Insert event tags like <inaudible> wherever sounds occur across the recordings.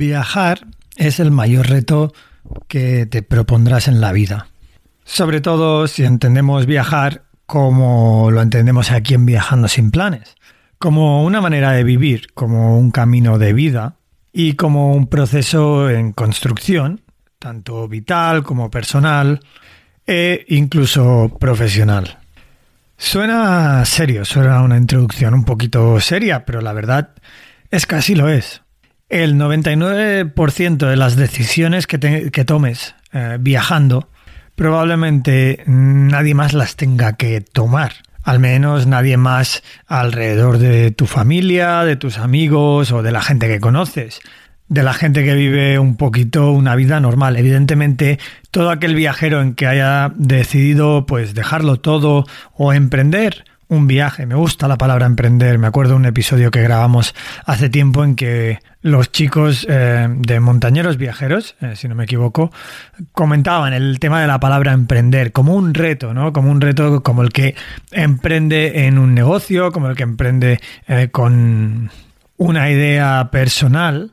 Viajar es el mayor reto que te propondrás en la vida. Sobre todo si entendemos viajar como lo entendemos aquí en Viajando sin planes, como una manera de vivir, como un camino de vida y como un proceso en construcción, tanto vital como personal e incluso profesional. Suena serio, suena una introducción un poquito seria, pero la verdad es que así lo es. El 99% de las decisiones que, que tomes eh, viajando probablemente nadie más las tenga que tomar. Al menos nadie más alrededor de tu familia, de tus amigos o de la gente que conoces. De la gente que vive un poquito una vida normal. Evidentemente, todo aquel viajero en que haya decidido pues dejarlo todo o emprender un viaje. Me gusta la palabra emprender. Me acuerdo un episodio que grabamos hace tiempo en que los chicos eh, de Montañeros Viajeros, eh, si no me equivoco, comentaban el tema de la palabra emprender como un reto, ¿no? Como un reto como el que emprende en un negocio, como el que emprende eh, con una idea personal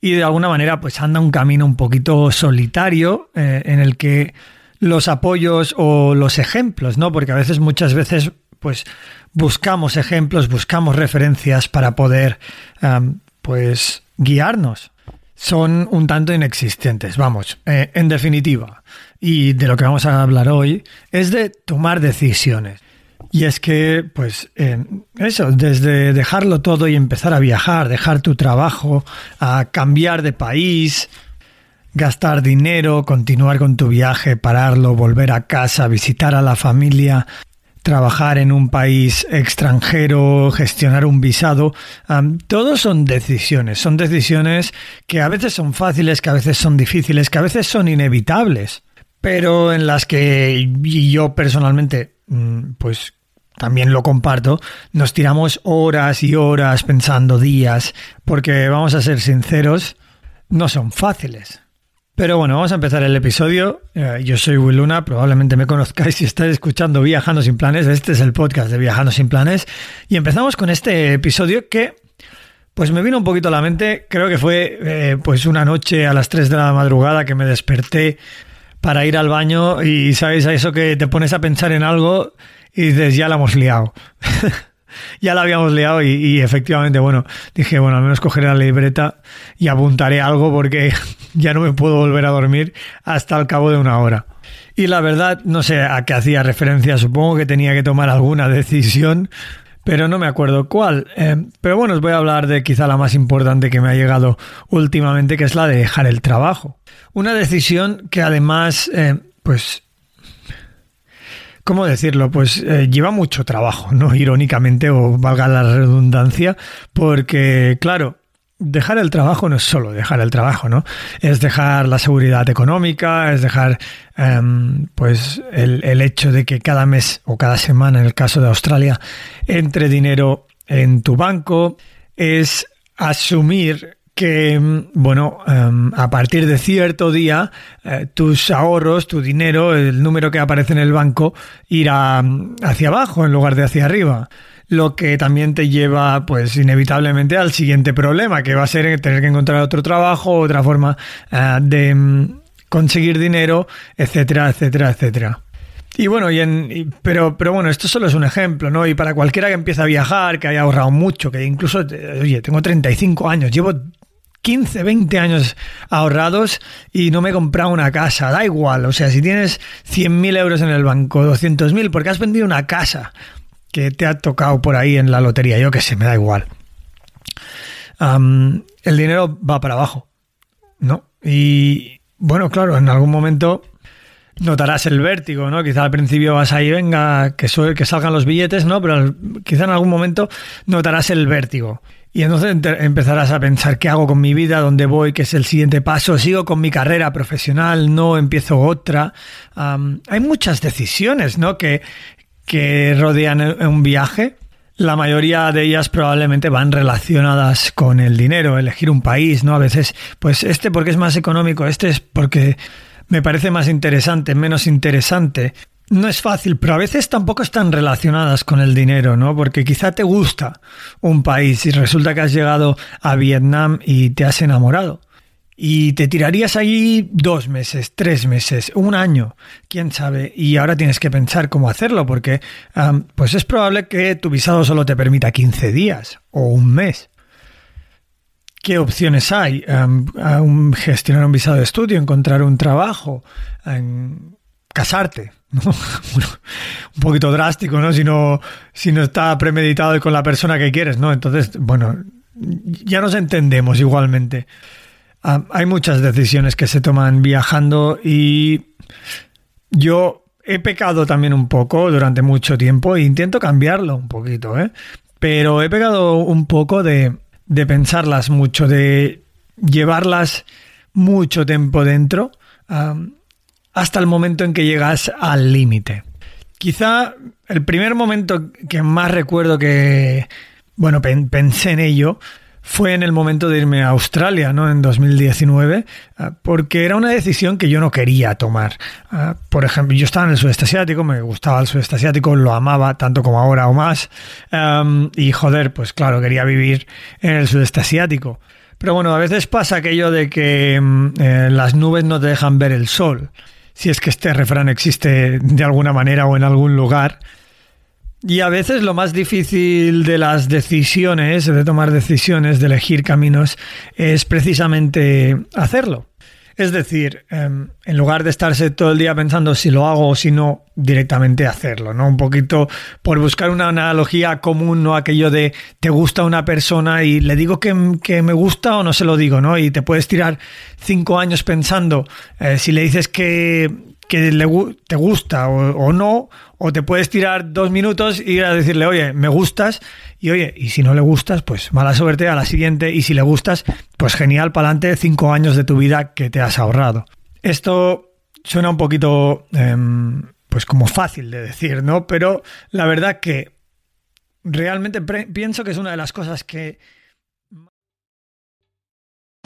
y de alguna manera pues anda un camino un poquito solitario eh, en el que los apoyos o los ejemplos, ¿no? Porque a veces, muchas veces, pues buscamos ejemplos, buscamos referencias para poder, pues, guiarnos. Son un tanto inexistentes, vamos, eh, en definitiva. Y de lo que vamos a hablar hoy es de tomar decisiones. Y es que, pues, eso, desde dejarlo todo y empezar a viajar, dejar tu trabajo, a cambiar de país, gastar dinero, continuar con tu viaje, pararlo, volver a casa, visitar a la familia, trabajar en un país extranjero, gestionar un visado, um, todos son decisiones, son decisiones que a veces son fáciles, que a veces son difíciles, que a veces son inevitables, pero en las que yo personalmente, mm, pues también lo comparto, nos tiramos horas y horas pensando días, porque vamos a ser sinceros, no son fáciles. Pero bueno, vamos a empezar el episodio. Eh, yo soy Will Luna, probablemente me conozcáis si estáis escuchando Viajando sin Planes. Este es el podcast de Viajando sin Planes. Y empezamos con este episodio que, pues me vino un poquito a la mente. Creo que fue eh, pues una noche a las 3 de la madrugada que me desperté para ir al baño y sabéis a eso que te pones a pensar en algo y dices, ya la hemos liado. <laughs> ya la habíamos liado y, efectivamente, bueno, dije, bueno, al menos cogeré la libreta y apuntaré algo porque <laughs> ya no me puedo volver a dormir hasta el cabo de una hora. Y la verdad, no sé a qué hacía referencia, supongo que tenía que tomar alguna decisión, pero no me acuerdo cuál. Eh, pero bueno, os voy a hablar de quizá la más importante que me ha llegado últimamente, que es la de dejar el trabajo. Una decisión que además, eh, pues ¿Cómo decirlo? Pues eh, lleva mucho trabajo, ¿no? <laughs> Irónicamente, o valga la redundancia, porque, claro, dejar el trabajo no es solo dejar el trabajo, ¿no? Es dejar la seguridad económica, es dejar, eh, pues, el hecho de que cada mes o cada semana, en el caso de Australia, entre dinero en tu banco, es asumir que, bueno, um, a partir de cierto día, eh, tus ahorros, tu dinero, el número que aparece en el banco, irá hacia abajo en lugar de hacia arriba. Lo que también te lleva, pues, inevitablemente al siguiente problema, que va a ser tener que encontrar otro trabajo, otra forma uh, de um, conseguir dinero, etcétera, etcétera, etcétera. Y bueno, y en, y, pero, pero bueno, esto solo es un ejemplo, ¿no? Y para cualquiera que empiece a viajar, que haya ahorrado mucho, que incluso, oye, tengo 35 años, llevo 15, 20 años ahorrados y no me he comprado una casa. Da igual, o sea, si tienes 100.000 euros en el banco, 200.000, porque has vendido una casa que te ha tocado por ahí en la lotería, yo que sé, me da igual. El dinero va para abajo, ¿no? Y bueno, claro, en algún momento notarás el vértigo, ¿no? Quizá al principio vas ahí, venga, que, que salgan los billetes, ¿no? Pero quizá en algún momento notarás el vértigo. Y entonces empezarás a pensar qué hago con mi vida, dónde voy, qué es el siguiente paso, sigo con mi carrera profesional, no empiezo otra. Am, hay muchas decisiones, ¿no? Que, que rodean un viaje. La mayoría de ellas probablemente van relacionadas con el dinero, elegir un país, ¿no? A veces, pues este porque es más económico, este es porque me parece más interesante, menos interesante. No es fácil, pero a veces tampoco están relacionadas con el dinero, ¿no? Porque quizá te gusta un país y resulta que has llegado a Vietnam y te has enamorado. Y te tirarías allí dos meses, tres meses, un año, quién sabe. Y ahora tienes que pensar cómo hacerlo, porque pues es probable que tu visado solo te permita 15 días o un mes. ¿Qué opciones hay? Un- gestionar un visado de estudio, encontrar un trabajo, casarte. <laughs> un poquito drástico, ¿no? Si no, si no está premeditado y con la persona que quieres, ¿no? Entonces, bueno, ya nos entendemos igualmente. Ah, hay muchas decisiones que se toman viajando y yo he pecado también un poco durante mucho tiempo e intento cambiarlo un poquito, ¿eh? Pero he pecado un poco de, de pensarlas mucho, de llevarlas mucho tiempo dentro hasta el momento en que llegas al límite. Quizá el primer momento que más recuerdo que, bueno, pen- pensé en ello fue en el momento de irme a Australia, ¿no? En 2019, ah, porque era una decisión que yo no quería tomar. Ah, Por ejemplo, yo estaba en el sudeste asiático, me gustaba el sudeste asiático, lo amaba tanto como ahora o más, y joder, pues claro, quería vivir en el sudeste asiático. Pero bueno, a veces pasa aquello de que mm, eh, las nubes no te dejan ver el sol, si es que este refrán existe de alguna manera o en algún lugar. Y a veces lo más difícil de las decisiones, de tomar decisiones, de elegir caminos, es precisamente hacerlo. Es decir, em, en lugar de estarse todo el día pensando si lo hago o si no, directamente hacerlo, ¿no? Un poquito por buscar una analogía común, ¿no? Aquello de te gusta una persona y le digo que, que me gusta o no se lo digo, ¿no? Y te puedes tirar cinco años pensando eh, si le dices que, que le te gusta o, no, o te puedes tirar dos minutos y ir a decirle, oye, me gustas, y oye, y si no le gustas, pues mala suerte a la siguiente, y si le gustas, pues genial, para adelante, cinco años de tu vida que te has ahorrado. Esto suena un poquito, em, pues como fácil de decir, ¿no? Pero la verdad que realmente pienso que es una de las cosas que